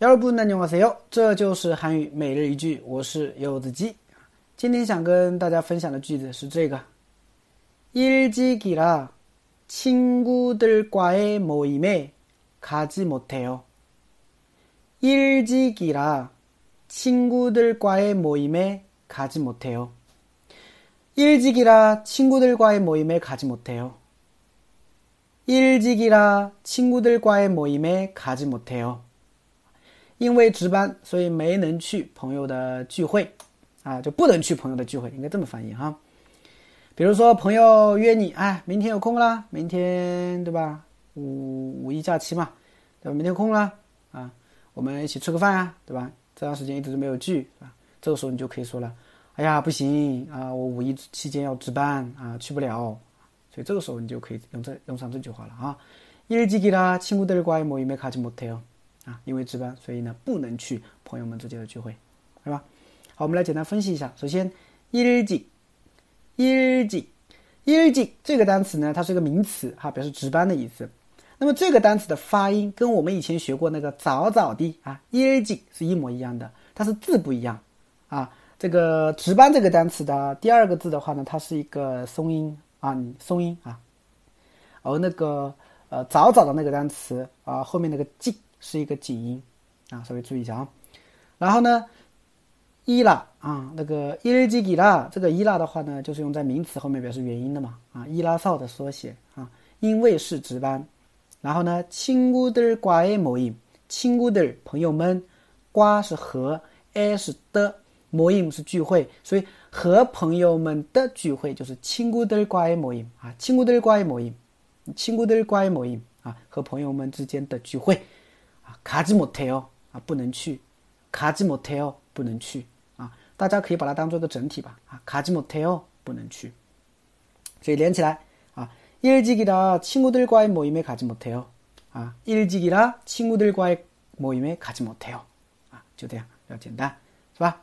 여러분 안녕하세요. 这就是韩语每日一句，我是柚子鸡。今天想跟大家分享的句子是这个：일찍이라친구들과의모임에가지못해요 일찍이라친구들과의모임에가지못해요 일찍이라친구들과의모임에가지못해요일찍이라친구들과의모임에가지못해요 因为值班，所以没能去朋友的聚会，啊，就不能去朋友的聚会，应该这么翻译哈。比如说，朋友约你，哎，明天有空啦，明天对吧？五五一假期嘛，对吧？明天空了啊，我们一起吃个饭啊，对吧？这段时间一直都没有聚，啊，这个时候你就可以说了，哎呀，不行啊，我五一期间要值班啊，去不了，所以这个时候你就可以用这用上这句话了啊。일찍이라친구들과의모임에가지못해요 啊，因为值班，所以呢不能去朋友们之间的聚会，对吧？好，我们来简单分析一下。首先，일찍日직日직这个单词呢，它是一个名词哈，表示值班的意思。那么这个单词的发音跟我们以前学过那个早早的啊，日직是一模一样的，但是字不一样啊。这个值班这个单词的第二个字的话呢，它是一个松音啊，松音啊。而那个呃早早的那个单词啊，后面那个직 是一个紧音啊，稍微注意一下啊。然后呢，伊拉啊，那个伊日基伊拉，这个伊拉的话呢，就是用在名词后面表示原因的嘛啊，伊拉少的缩写啊，因为是值班。然后呢，친구들과의모 임， 친구들朋友们，과是和，에是的，모임是聚会，所以和朋友们的聚会就是친구들과의모임啊，친구들과의모 임， 친구들과의모임啊，和朋友们之间的聚会。 卡지못해 요， 啊，不能去。卡지못해 요， 不能去。啊，大家可以把它当做一个整体吧。啊，卡지못해 요， 不能去。所以连起来，啊，일찍이라친구들과의모임에가지못해 요。 啊，일찍이라친구들과의모임에가지못해 요。 啊，就这样，比较简单，是吧？